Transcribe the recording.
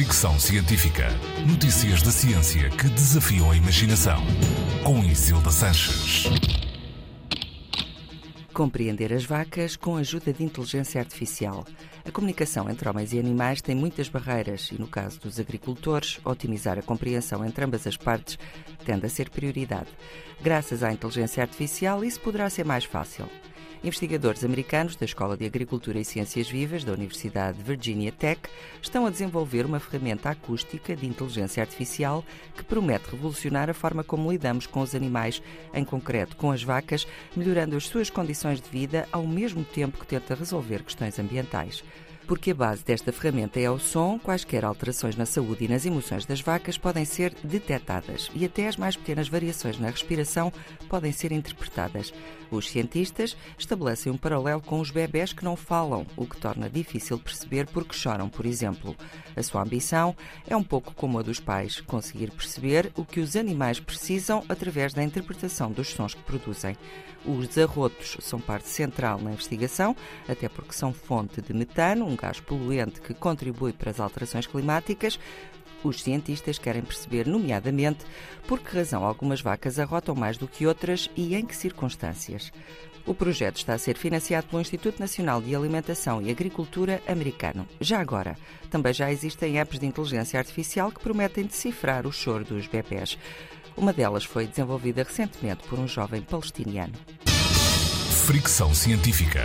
Fricção Científica. Notícias da ciência que desafiam a imaginação. Com Isilda Sanches. Compreender as vacas com a ajuda de inteligência artificial. A comunicação entre homens e animais tem muitas barreiras e, no caso dos agricultores, otimizar a compreensão entre ambas as partes tende a ser prioridade. Graças à inteligência artificial, isso poderá ser mais fácil. Investigadores americanos da Escola de Agricultura e Ciências Vivas da Universidade de Virginia Tech estão a desenvolver uma ferramenta acústica de inteligência artificial que promete revolucionar a forma como lidamos com os animais, em concreto com as vacas, melhorando as suas condições de vida ao mesmo tempo que tenta resolver questões ambientais porque a base desta ferramenta é o som, quaisquer alterações na saúde e nas emoções das vacas podem ser detectadas e até as mais pequenas variações na respiração podem ser interpretadas. Os cientistas estabelecem um paralelo com os bebés que não falam, o que torna difícil perceber porque choram, por exemplo. A sua ambição é um pouco como a dos pais, conseguir perceber o que os animais precisam através da interpretação dos sons que produzem. Os arrotos são parte central na investigação, até porque são fonte de metano, um gás poluente que contribui para as alterações climáticas. Os cientistas querem perceber, nomeadamente, por que razão algumas vacas arrotam mais do que outras e em que circunstâncias. O projeto está a ser financiado pelo Instituto Nacional de Alimentação e Agricultura americano. Já agora, também já existem apps de inteligência artificial que prometem decifrar o choro dos bebés. Uma delas foi desenvolvida recentemente por um jovem palestiniano. Fricção científica.